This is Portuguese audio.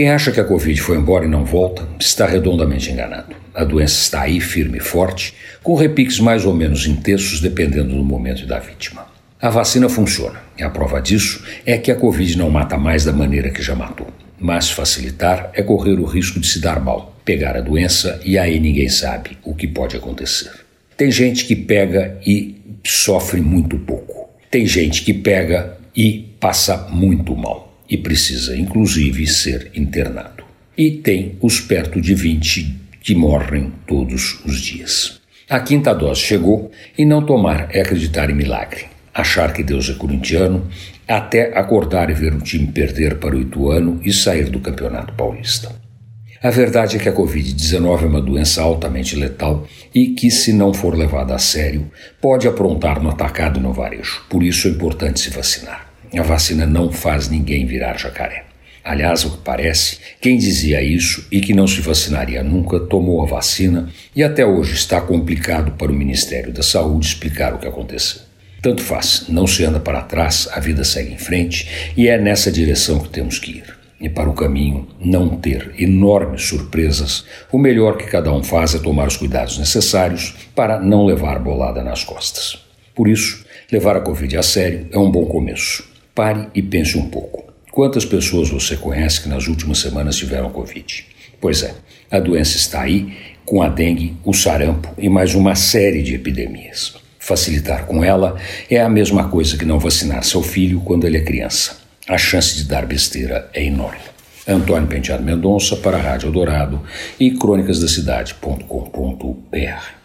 Quem acha que a Covid foi embora e não volta está redondamente enganado. A doença está aí, firme e forte, com repiques mais ou menos intensos dependendo do momento e da vítima. A vacina funciona, e a prova disso é que a Covid não mata mais da maneira que já matou. Mas facilitar é correr o risco de se dar mal, pegar a doença e aí ninguém sabe o que pode acontecer. Tem gente que pega e sofre muito pouco. Tem gente que pega e passa muito mal e precisa, inclusive, ser internado. E tem os perto de 20 que morrem todos os dias. A quinta dose chegou e não tomar é acreditar em milagre. Achar que Deus é corintiano até acordar e ver o time perder para o Ituano e sair do Campeonato Paulista. A verdade é que a Covid-19 é uma doença altamente letal e que, se não for levada a sério, pode aprontar no atacado no varejo. Por isso é importante se vacinar. A vacina não faz ninguém virar jacaré. Aliás, o que parece, quem dizia isso e que não se vacinaria nunca tomou a vacina e até hoje está complicado para o Ministério da Saúde explicar o que aconteceu. Tanto faz, não se anda para trás, a vida segue em frente e é nessa direção que temos que ir. E para o caminho não ter enormes surpresas, o melhor que cada um faz é tomar os cuidados necessários para não levar bolada nas costas. Por isso, levar a Covid a sério é um bom começo. Pare e pense um pouco. Quantas pessoas você conhece que nas últimas semanas tiveram Covid? Pois é, a doença está aí, com a dengue, o sarampo e mais uma série de epidemias. Facilitar com ela é a mesma coisa que não vacinar seu filho quando ele é criança. A chance de dar besteira é enorme. Antônio Penteado Mendonça para a Rádio Dourado e crônicasdacidade.com.br